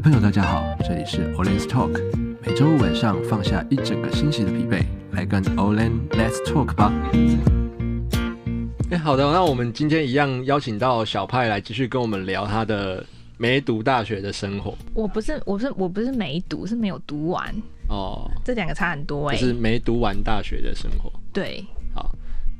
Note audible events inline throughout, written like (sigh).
位朋友，大家好，这里是 Olen's Talk，每周五晚上放下一整个星期的疲惫，来跟 Olen Let's Talk 吧。哎，好的，那我们今天一样邀请到小派来继续跟我们聊他的没读大学的生活。我不是，我是我不是没读，是没有读完哦，这两个差很多哎、欸，就是没读完大学的生活。对，好，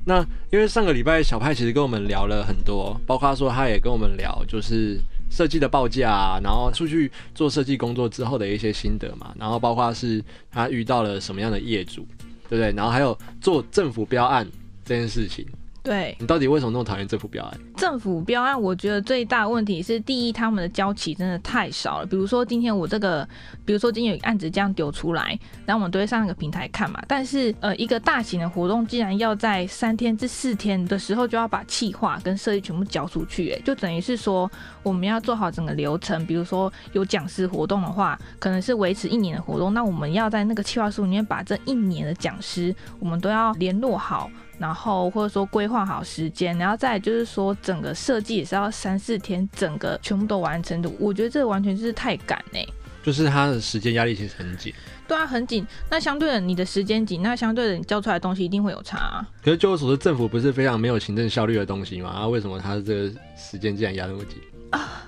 那因为上个礼拜小派其实跟我们聊了很多，包括说他也跟我们聊，就是。设计的报价，然后出去做设计工作之后的一些心得嘛，然后包括是他遇到了什么样的业主，对不对？然后还有做政府标案这件事情。对，你到底为什么那么讨厌政府标案？政府标案，我觉得最大问题是，第一，他们的交期真的太少了。比如说今天我这个，比如说今天有一个案子这样丢出来，然后我们都会上那个平台看嘛。但是呃，一个大型的活动，竟然要在三天至四天的时候就要把企划跟设计全部交出去，哎，就等于是说我们要做好整个流程。比如说有讲师活动的话，可能是维持一年的活动，那我们要在那个企划书里面把这一年的讲师，我们都要联络好。然后或者说规划好时间，然后再就是说整个设计也是要三四天，整个全部都完成的。我觉得这完全就是太赶呢。就是他的时间压力其实很紧。对啊，很紧。那相对的，你的时间紧，那相对的，你交出来的东西一定会有差啊。可是据我所知，政府不是非常没有行政效率的东西吗？啊，为什么他这个时间竟然压那么紧啊？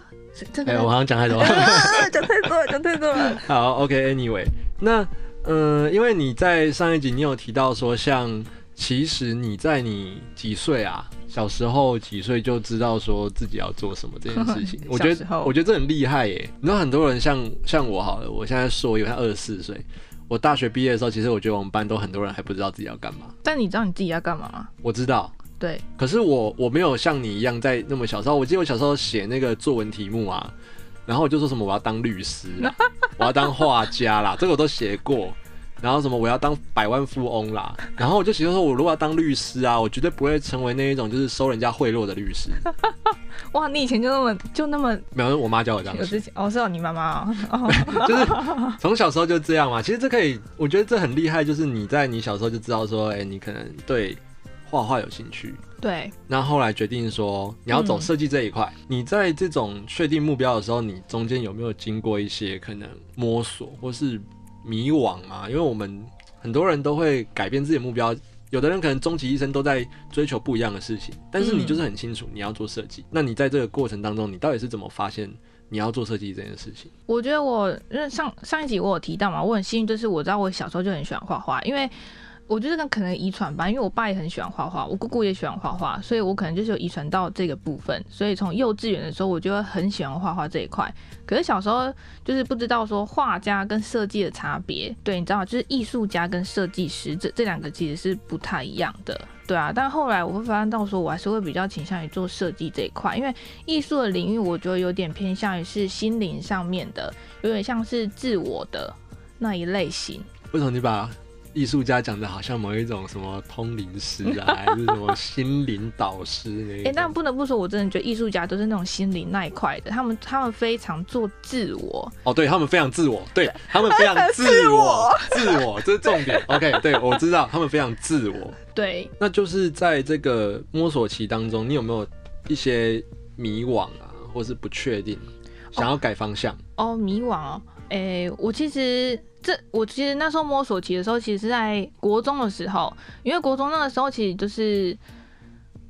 这个，哎，我好像讲太多了，(laughs) 讲太多了，讲太多了。好，OK，Anyway，okay，那嗯，呃，因为你在上一集你有提到说像。其实你在你几岁啊？小时候几岁就知道说自己要做什么这件事情？(laughs) 我觉得我觉得这很厉害耶。你知道很多人像像我好了，我现在说我有他二十四岁，我大学毕业的时候，其实我觉得我们班都很多人还不知道自己要干嘛。但你知道你自己要干嘛吗？我知道。对。可是我我没有像你一样在那么小时候，我记得我小时候写那个作文题目啊，然后我就说什么我要当律师啦，我要当画家啦，这个我都写过。然后什么我要当百万富翁啦，(laughs) 然后我就觉得说，我如果要当律师啊，我绝对不会成为那一种就是收人家贿赂的律师。(laughs) 哇，你以前就那么就那么没有？我妈教我这样。我之前哦，是哦，你妈妈哦，(laughs) 就是从小时候就这样嘛。其实这可以，我觉得这很厉害，就是你在你小时候就知道说，哎，你可能对画画有兴趣。对。那后来决定说你要走设计这一块，嗯，你在这种确定目标的时候，你中间有没有经过一些可能摸索或是？迷惘嘛，因为我们很多人都会改变自己的目标，有的人可能终其一生都在追求不一样的事情，但是你就是很清楚你要做设计。嗯。那你在这个过程当中，你到底是怎么发现你要做设计这件事情？我觉得我因为上上一集我有提到嘛，我很幸运，就是我知道我小时候就很喜欢画画，因为。我觉得跟可能遗传吧，因为我爸也很喜欢画画，我姑姑也喜欢画画，所以我可能就是有遗传到这个部分。所以从幼稚园的时候，我就很喜欢画画这一块。可是小时候就是不知道说画家跟设计的差别，对，你知道，就是艺术家跟设计师这这两个其实是不太一样的，对啊。但后来我会发现到说，我还是会比较倾向于做设计这一块，因为艺术的领域我觉得有点偏向于是心灵上面的，有点像是自我的那一类型。为什么你把？艺术家讲的好像某一种什么通灵师啊，(laughs) 还是什么心灵导师那？哎、欸，但不得不说，我真的觉得艺术家都是那种心灵那一块的，他们他们非常做自我。哦，对他们非常自我，对 (laughs) 他们非常 (laughs) 自我，自我这是重点。OK，对我知道他们非常自我。对，那就是在这个摸索期当中，你有没有一些迷惘啊，或是不确定，想要改方向？哦，哦迷惘哦，诶、我其实。这我其实那时候摸索期的时候，其实是在国中的时候，因为国中那个时候其实就是，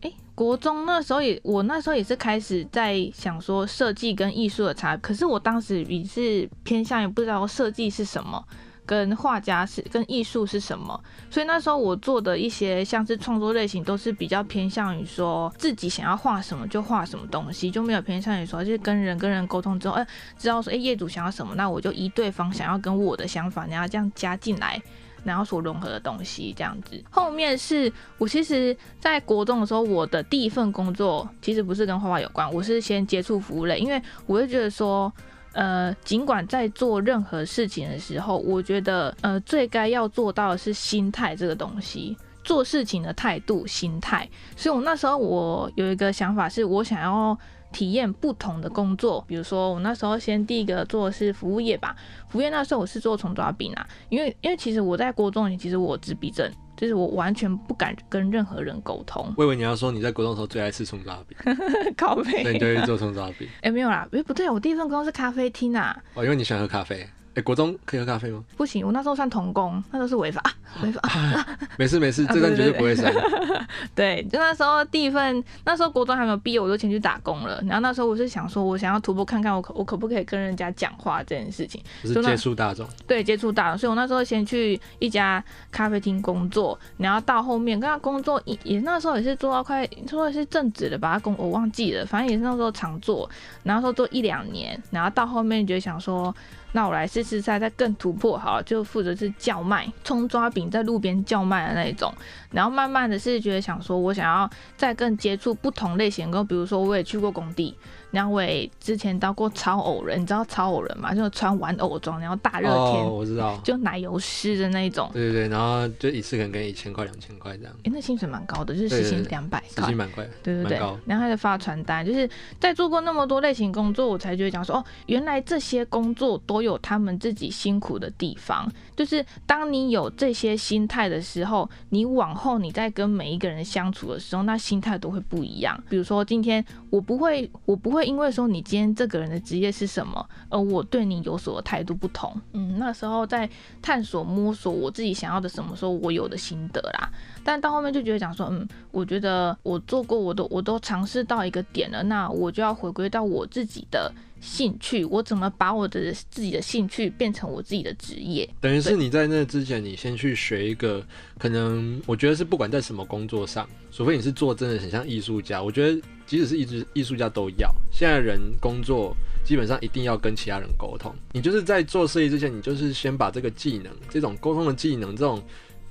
哎，国中那时候也我那时候也是开始在想说设计跟艺术的差，可是我当时也是偏向于不知道设计是什么。跟画家是跟艺术是什么？所以那时候我做的一些像是创作类型，都是比较偏向于说自己想要画什么就画什么东西，就没有偏向于说就是跟人跟人沟通之后，哎、知道说哎、业主想要什么，那我就依对方想要跟我的想法，然后这样加进来，然后所融合的东西这样子。后面是我其实在国中的时候，我的第一份工作其实不是跟画画有关，我是先接触服务类，因为我会觉得说。呃，尽管在做任何事情的时候，我觉得呃，最该要做到的是心态这个东西，做事情的态度、心态。所以我那时候我有一个想法，是我想要体验不同的工作。比如说，我那时候先第一个做的是服务业吧。服务业那时候我是做虫抓饼啊，因为因为其实我在国中，其实我自闭症。就是我完全不敢跟任何人沟通。我以为你要说你在国中的时候最爱吃葱抓饼，(laughs) 咖啡，那你就会做葱抓饼。(laughs) 哎、欸，没有啦，哎、欸，不对，我第一份工作是咖啡厅啊。哦，因为你喜欢喝咖啡。哎、欸，国中可以喝咖啡吗？不行，我那时候算童工，那时候是违法，违、啊、法、啊。没事没事，(laughs) 这段绝对不会删。(laughs) 对，就那时候第一份，那时候国中还没有毕业，我就先去打工了。然后那时候我是想说，我想要突破看看，我可我可不可以跟人家讲话这件事情，就是接触大众。对，接触大众。所以我那时候先去一家咖啡厅工作，然后到后面跟他工作也也那时候也是做到快做的是正职的吧，工我忘记了，反正也是那时候常做，然后说做一两年，然后到后面就想说。那我来试试再再更突破好，就负责是叫卖葱抓饼，在路边叫卖的那一种。然后慢慢的是觉得想说，我想要再更接触不同类型跟，比如说我也去过工地。两位之前当过超偶人，你知道超偶人吗？就穿玩偶装，然后大热天，哦，我知道，就奶油湿的那一种。对对对，然后就一次可能给你一千块、两千块这样。哎，那薪水蛮高的，就是时薪两百块，时薪蛮贵。对对对，然后还得发传单，就是在做过那么多类型工作，我才觉得讲说，哦，原来这些工作都有他们自己辛苦的地方。就是当你有这些心态的时候，你往后你在跟每一个人相处的时候，那心态都会不一样。比如说今天我不会，我不会因为说你今天这个人的职业是什么，而我对你有所态度不同。嗯，那时候在探索摸索我自己想要的什么时候，我有的心得啦。但到后面就觉得讲说，嗯，我觉得我做过，我都我都尝试到一个点了，那我就要回归到我自己的兴趣，我怎么把我的自己的兴趣变成我自己的职业？等于是你在那之前，你先去学一个，可能我觉得是不管在什么工作上，除非你是做真的很像艺术家，我觉得即使是一直艺术家都要。现在人工作基本上一定要跟其他人沟通，你就是在做设计之前，你就是先把这个技能，这种沟通的技能，这种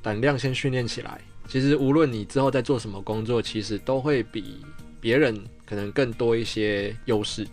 胆量先训练起来。其实无论你之后在做什么工作，其实都会比别人可能更多一些优势。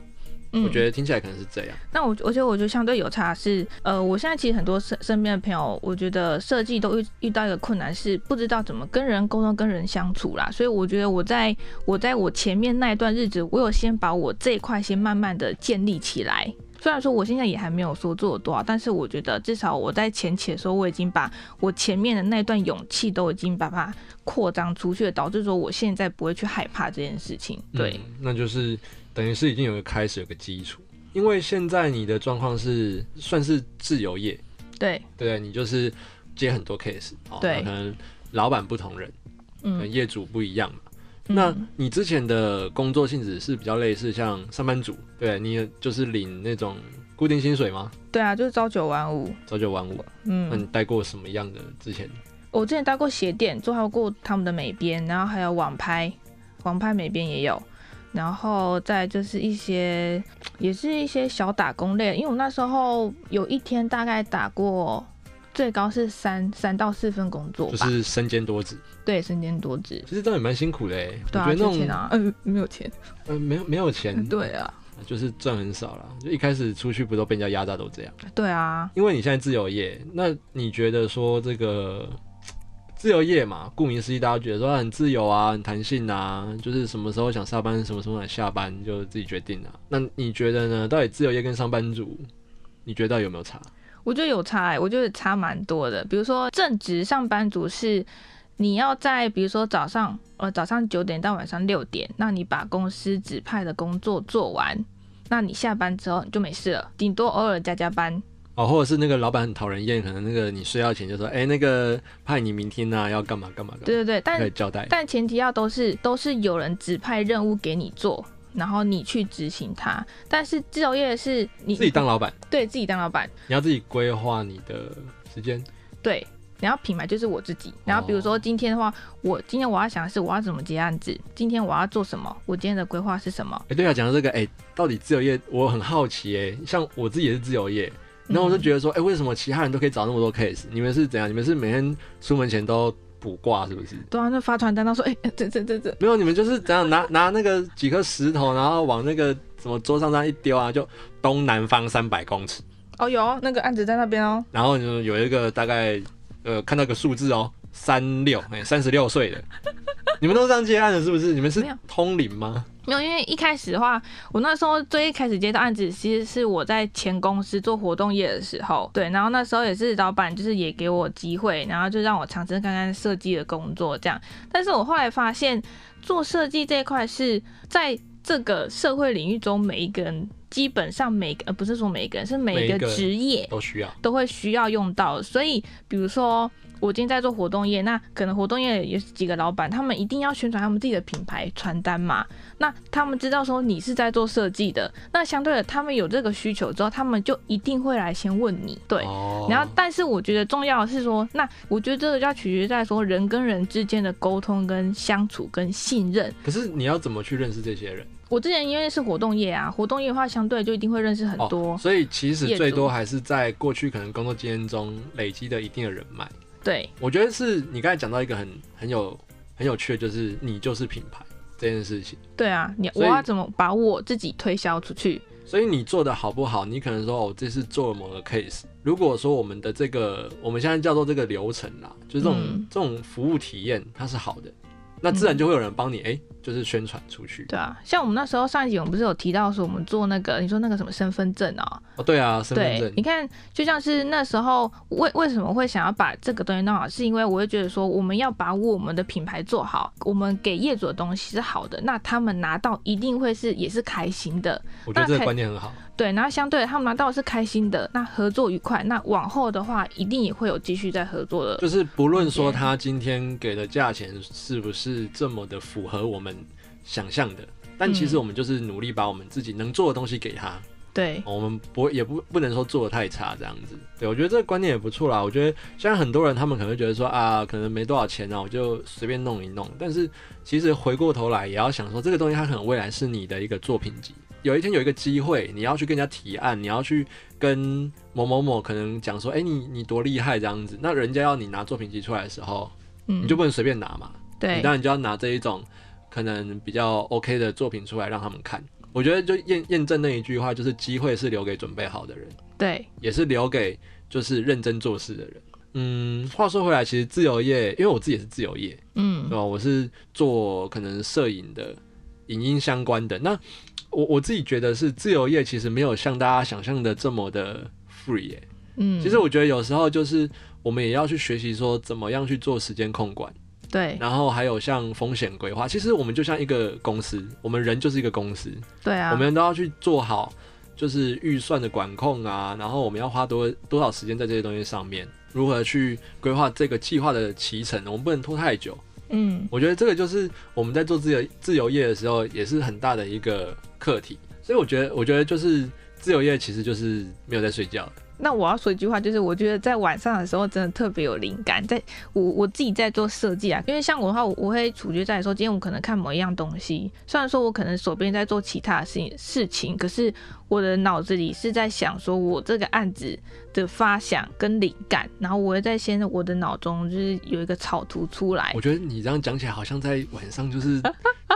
嗯，我觉得听起来可能是这样。那我我觉得我觉得相对有差是，呃，我现在其实很多身身边的朋友，我觉得设计都遇遇到一个困难是不知道怎么跟人沟通、跟人相处啦。所以我觉得我在我在我前面那一段日子，我有先把我这一块先慢慢的建立起来。虽然说我现在也还没有说做多少，但是我觉得至少我在前期的时候，我已经把我前面的那段勇气都已经把它扩张出去了，导致说我现在不会去害怕这件事情。对，嗯、那就是等于是已经有个开始，有个基础。因为现在你的状况是算是自由业，对对，你就是接很多 case，对，可能老板不同人，嗯，业主不一样嘛。那你之前的工作性质是比较类似像上班族，对，你就是领那种固定薪水吗？对啊，就是朝九晚五。朝九晚五。嗯，那你待过什么样的之前？我之前待过鞋店，做好过他们的美编，然后还有网拍，网拍美编也有，然后再就是一些，也是一些小打工类，因为我那时候有一天大概打过。最高是三三到四份工作，就是身兼多职。对，身兼多职。其实这样也蛮辛苦的哎。对啊，我觉得那种钱啊，(laughs) 嗯，没有钱。嗯，没有没有钱。对啊，就是赚很少了。就一开始出去不都被人家压榨都这样。对啊。因为你现在自由业，那你觉得说这个自由业嘛，顾名思义，大家觉得说很自由啊，很弹性啊，就是什么时候想下班，什么时候想下班就自己决定啊。那你觉得呢？到底自由业跟上班族，你觉得有没有差？我觉得有差哎、我觉得差蛮多的。比如说正职上班族是你要在，比如说早上呃早上九点到晚上六点，那你把公司指派的工作做完，那你下班之后你就没事了，顶多偶尔加加班。哦，或者是那个老板很讨人厌，可能那个你睡觉前就说，哎、欸，那个派你明天啊要干嘛干嘛干嘛。对对对，但可以交代，但前提要都是都是有人指派任务给你做。然后你去执行它，但是自由业是你自己当老板，对自己当老板，你要自己规划你的时间，对，然后品牌就是我自己。然后比如说今天的话，我今天我要想的是我要怎么接案子，今天我要做什么，我今天的规划是什么？哎，对啊，讲到这个，哎，到底自由业，我很好奇，哎，像我自己也是自由业，然后我就觉得说，哎、嗯，为什么其他人都可以找那么多 case，你们是怎样？你们是每天出门前都？卜卦是不是？对啊，那发传单，他说：“哎、欸，这这这这，没有，你们就是怎样拿拿那个几颗石头，然后往那个什么桌上这样一丢啊，就东南方三百公尺。哦，有那个案子在那边哦。然后就有一个大概呃，看到个数字哦，三六，哎，三十六岁的，你们都这样接案的，是不是？你们是通灵吗？没有，因为一开始的话，我那时候最一开始接到案子，其实是我在前公司做活动业的时候，对，然后那时候也是老板就是也给我机会，然后就让我尝试看看设计的工作这样。但是我后来发现，做设计这一块是在这个社会领域中，每一个人基本上每个呃不是说每一个人，是每一个职业都需要都会需要用到，所以比如说。我今天在做活动业，那可能活动业有几个老板，他们一定要宣传他们自己的品牌传单嘛。那他们知道说你是在做设计的，那相对的，他们有这个需求之后，他们就一定会来先问你。对，哦、然后但是我觉得重要的是说，那我觉得这个就要取决在说人跟人之间的沟通跟相处跟信任。可是你要怎么去认识这些人？我之前因为是活动业啊，活动业的话，相对就一定会认识很多、哦，所以其实最多还是在过去可能工作经验中累积的一定的人脉。对，我觉得是你刚才讲到一个很很有很有趣的，就是你就是品牌这件事情。对啊，你我要怎么把我自己推销出去？所以你做的好不好？你可能说哦，这是做了某个 case。如果说我们的这个我们现在叫做这个流程啦，就是这种、嗯、这种服务体验它是好的，那自然就会有人帮你哎。嗯就是宣传出去，对啊，像我们那时候上一集我们不是有提到说我们做那个，你说那个什么身份证啊？哦，对啊，身份证。你看，就像是那时候为为什么会想要把这个东西弄好，是因为我会觉得说我们要把我们的品牌做好，我们给业主的东西是好的，那他们拿到一定会是也是开心的。我觉得这个观念很好。对，然后相对的他们拿到的是开心的，那合作愉快，那往后的话一定也会有继续再合作的。就是不论说他今天给的价钱是不是这么的符合我们。想象的，但其实我们就是努力把我们自己能做的东西给他。对，我们不也不不能说做的太差这样子。对，我觉得这个观念也不错啦。我觉得现在很多人他们可能会觉得说啊，可能没多少钱啊，我就随便弄一弄。但是其实回过头来也要想说，这个东西它可能未来是你的一个作品集。有一天有一个机会，你要去跟人家提案，你要去跟某某某可能讲说，哎、欸，你你多厉害这样子。那人家要你拿作品集出来的时候，嗯，你就不能随便拿嘛。对，你当然就要拿这一种。可能比较 OK 的作品出来让他们看，我觉得就验验证那一句话，就是机会是留给准备好的人，对，也是留给就是认真做事的人。嗯，话说回来，其实自由业，因为我自己也是自由业，嗯，对吧？我是做可能摄影的、影音相关的。那我我自己觉得是自由业，其实没有像大家想象的这么的 free 欸。嗯，其实我觉得有时候就是我们也要去学习说怎么样去做时间控管。对，然后还有像风险规划，其实我们就像一个公司，我们人就是一个公司，对啊，我们都要去做好，就是预算的管控啊，然后我们要花多多少时间在这些东西上面，如何去规划这个计划的期程，我们不能拖太久。嗯，我觉得这个就是我们在做自由自由业的时候，也是很大的一个课题。所以我觉得，我觉得就是自由业其实就是没有在睡觉。那我要说一句话，就是我觉得在晚上的时候真的特别有灵感。在我我自己在做设计啊，因为像我的话，我会处决在说，今天我可能看某一样东西，虽然说我可能手边在做其他的事情事情，可是我的脑子里是在想说我这个案子的发想跟灵感，然后我会在先我的脑中就是有一个草图出来。我觉得你这样讲起来，好像在晚上就是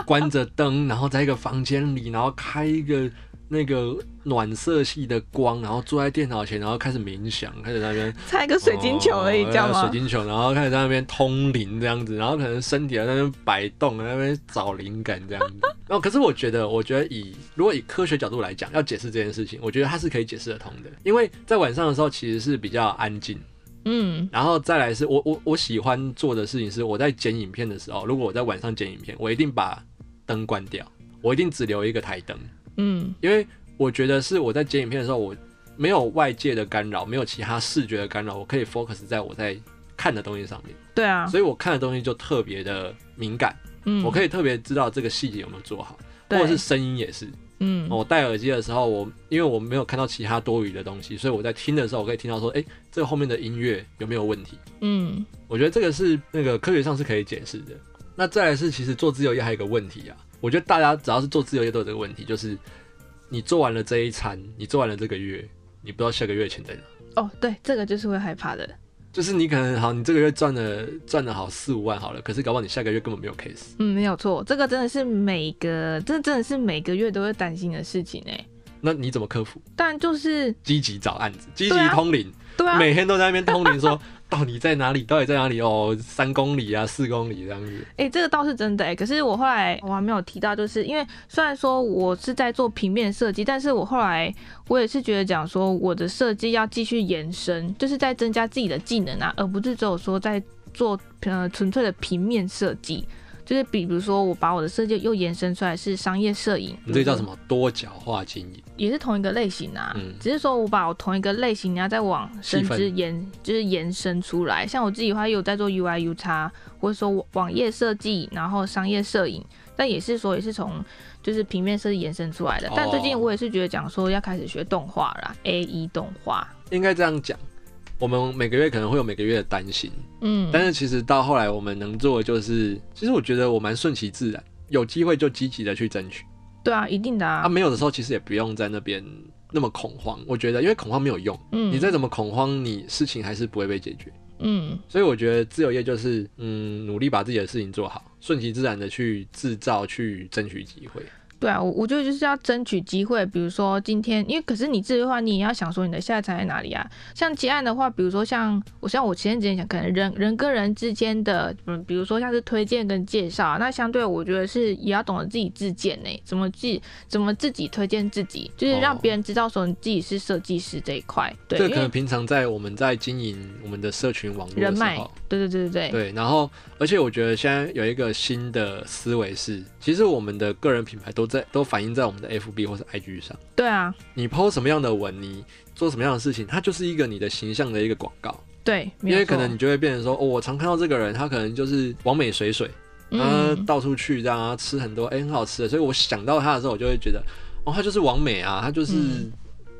关着灯，然后在一个房间里，然后开一个。那个暖色系的光，然后坐在电脑前，然后开始冥想，开始在那边猜个水晶球而已，知道吗？水晶球，然后开始在那边通灵这样子，然后可能身体在那边摆动，在那边找灵感这样子。然 (laughs) 后，可是我觉得，我觉得以如果以科学角度来讲，要解释这件事情，我觉得它是可以解释得通的，因为在晚上的时候其实是比较安静，嗯，然后再来是我我我喜欢做的事情是，我在剪影片的时候，如果我在晚上剪影片，我一定把灯关掉，我一定只留一个台灯。嗯，因为我觉得是我在剪影片的时候，我没有外界的干扰，没有其他视觉的干扰，我可以 focus 在我在看的东西上面。对啊，所以我看的东西就特别的敏感。嗯，我可以特别知道这个细节有没有做好，或者是声音也是。嗯，我戴耳机的时候，我因为我没有看到其他多余的东西，所以我在听的时候，我可以听到说，哎，这个后面的音乐有没有问题？嗯，我觉得这个是那个科学上是可以解释的。那再来是，其实做自由业还有一个问题啊。我觉得大家只要是做自由业都有这个问题，就是你做完了这一餐，你做完了这个月，你不知道下个月钱在哪。哦，对，这个就是会害怕的。就是你可能好，你这个月赚了赚了好四五万好了，可是搞不好你下个月根本没有 case。嗯，没有错，这个真的是每个，这真的是每个月都会担心的事情哎。那你怎么克服？但就是积极找案子，积极通灵，对啊，每天都在那边通灵说。(laughs) 到底在哪里？到底在哪里？哦，三公里啊，四公里这样子。哎、欸，这个倒是真的哎、欸。可是我后来我还没有提到，就是因为虽然说我是在做平面设计，但是我后来我也是觉得讲说我的设计要继续延伸，就是在增加自己的技能啊，而不是只有说在做呃纯粹的平面设计。就是比如说，我把我的设计又延伸出来是商业摄影，你这叫什么多角化经营？也是同一个类型啊，嗯，只是说我把我同一个类型，你要再往甚至延，就是延伸出来。像我自己的话，有在做 UI、UX，或者说网页设计，然后商业摄影，但也是说也是从就是平面设计延伸出来的。但最近我也是觉得讲说要开始学动画啦，AE 动画，应该这样讲。我们每个月可能会有每个月的担心，嗯，但是其实到后来我们能做的就是，其实我觉得我蛮顺其自然，有机会就积极的去争取。对啊，一定的啊。啊，没有的时候其实也不用在那边那么恐慌，我觉得，因为恐慌没有用，嗯，你再怎么恐慌，你事情还是不会被解决，嗯。所以我觉得自由业就是，嗯，努力把自己的事情做好，顺其自然的去制造，去争取机会。对啊，我我觉得就是要争取机会，比如说今天，因为可是你自己的话，你也要想说你的下一场在哪里啊？像接案的话，比如说像我像我前几天讲，可能人人跟人之间的，嗯，比如说像是推荐跟介绍，那相对我觉得是也要懂得自己自荐呢，怎么自怎么自己推荐自己，就是让别人知道说你自己是设计师这一块。哦、对，这个可能平常在我们在经营我们的社群网络人脉，对对对对对。对，然后而且我觉得现在有一个新的思维是，其实我们的个人品牌都在都反映在我们。的 FB 或是 IG 上，对啊，你 PO 什么样的文，你做什么样的事情，它就是一个你的形象的一个广告。对，因为可能你就会变成说，哦，我常看到这个人，他可能就是网美水水，他、嗯、到处去这样吃很多，哎、欸，很好吃的，所以我想到他的时候，我就会觉得，哦，他就是网美啊，他就是、嗯、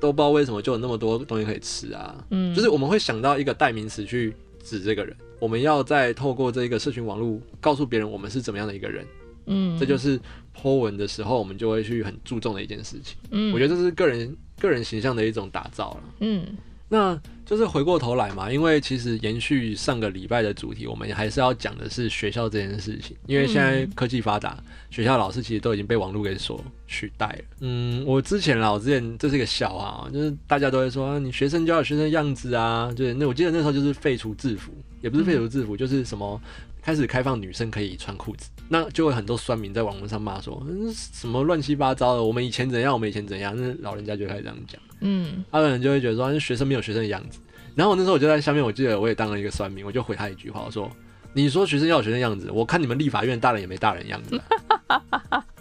都不知道为什么就有那么多东西可以吃啊。嗯，就是我们会想到一个代名词去指这个人，我们要再透过这个社群网络告诉别人我们是怎么样的一个人。嗯，这就是 po 文的时候，我们就会去很注重的一件事情。嗯，我觉得这是个人个人形象的一种打造了。嗯，那就是回过头来嘛，因为其实延续上个礼拜的主题，我们还是要讲的是学校这件事情。因为现在科技发达，学校老师其实都已经被网络给所取代了。嗯，我之前啦，我之前这是一个笑话，就是大家都会说，你学生就要学生样子啊，就是那我记得那时候就是废除制服，也不是废除制服，就是什么。开始开放女生可以穿裤子，那就会很多酸民在网络上骂说，嗯，什么乱七八糟的，我们以前怎样，我们以前怎样，那老人家就开始这样讲，嗯，他可能就会觉得说，学生没有学生的样子。然后我那时候我就在下面，我记得我也当了一个酸民，我就回他一句话，我说，你说学生要有学生样子，我看你们立法院大人也没大人样子，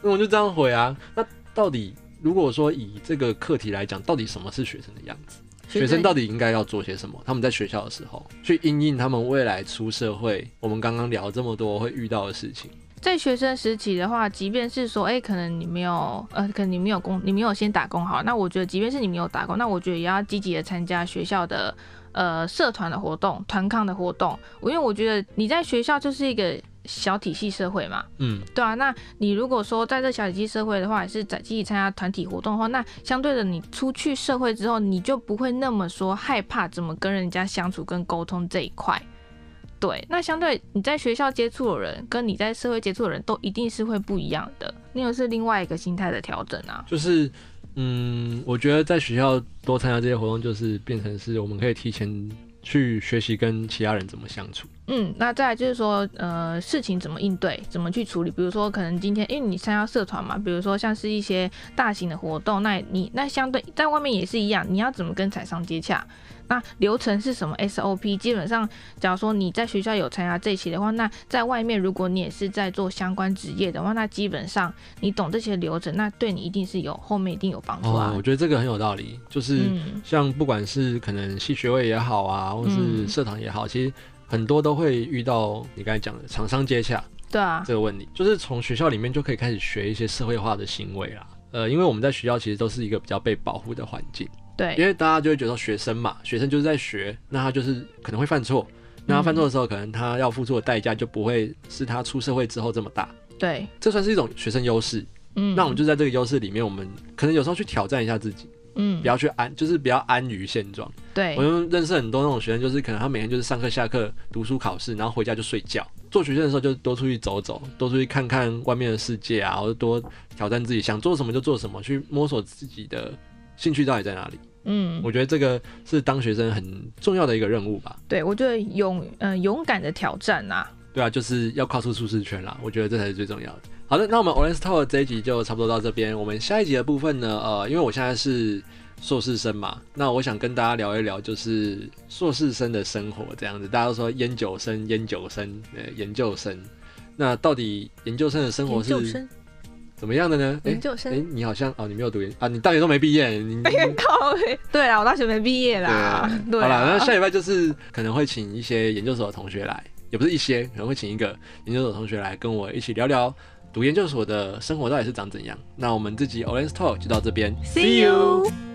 那我就这样回啊。那到底如果说以这个课题来讲，到底什么是学生的样子？学生到底应该要做些什么？他们在学校的时候去应应他们未来出社会，我们刚刚聊这么多会遇到的事情。在学生时期的话，即便是说，哎、欸，可能你没有，呃，可能你没有工，你没有先打工好，那我觉得，即便是你没有打工，那我觉得也要积极的参加学校的，呃，社团的活动、团康的活动。因为我觉得你在学校就是一个。小体系社会嘛，嗯，对啊，那你如果说在这小体系社会的话，也是在积极参加团体活动的话，那相对的，你出去社会之后，你就不会那么说害怕怎么跟人家相处跟沟通这一块。对，那相对你在学校接触的人，跟你在社会接触的人都一定是会不一样的，那个是另外一个心态的调整啊。就是，嗯，我觉得在学校多参加这些活动，就是变成是我们可以提前去学习跟其他人怎么相处。嗯，那再来就是说，呃，事情怎么应对，怎么去处理？比如说，可能今天因为你参加社团嘛，比如说像是一些大型的活动，那你那相对在外面也是一样，你要怎么跟厂商接洽？那流程是什么？SOP？基本上，假如说你在学校有参加这期的话，那在外面如果你也是在做相关职业的话，那基本上你懂这些流程，那对你一定是有后面一定有帮助啊。哦，我觉得这个很有道理，就是像不管是可能系学位也好啊，或是社团也好，其实。很多都会遇到你刚才讲的厂商接洽，对啊，这个问题就是从学校里面就可以开始学一些社会化的行为啦。呃，因为我们在学校其实都是一个比较被保护的环境，对，因为大家就会觉得学生嘛，学生就是在学，那他就是可能会犯错，那他犯错的时候，可能他要付出的代价就不会是他出社会之后这么大，对，这算是一种学生优势。嗯，那我们就在这个优势里面，我们可能有时候去挑战一下自己。嗯，不要去安，就是不要安于现状。对，我就认识很多那种学生，就是可能他每天就是上课、下课、读书、考试，然后回家就睡觉。做学生的时候就多出去走走，多出去看看外面的世界啊，或者多挑战自己，想做什么就做什么，去摸索自己的兴趣到底在哪里。嗯，我觉得这个是当学生很重要的一个任务吧。对，我觉得勇呃勇敢的挑战啊。对啊，就是要跨出舒适圈啦。我觉得这才是最重要的。好的，那我们 Orange Talk 这一集就差不多到这边。我们下一集的部分呢，呃，因为我现在是硕士生嘛，那我想跟大家聊一聊，就是硕士生的生活这样子。大家都说烟酒生、烟酒生、呃，研究生，那到底研究生的生活是怎么样的呢？研究生，哎，你好像哦，你没有读研啊，你大学都没毕业，你靠，(laughs) 对啊，我大学没毕业啦。对，好了，那下礼拜就是可能会请一些研究所的同学来。也不是一些，可能会请一个研究所同学来跟我一起聊聊读研究所的生活到底是长怎样。那我们这集 Olen's Talk 就到这边，See you。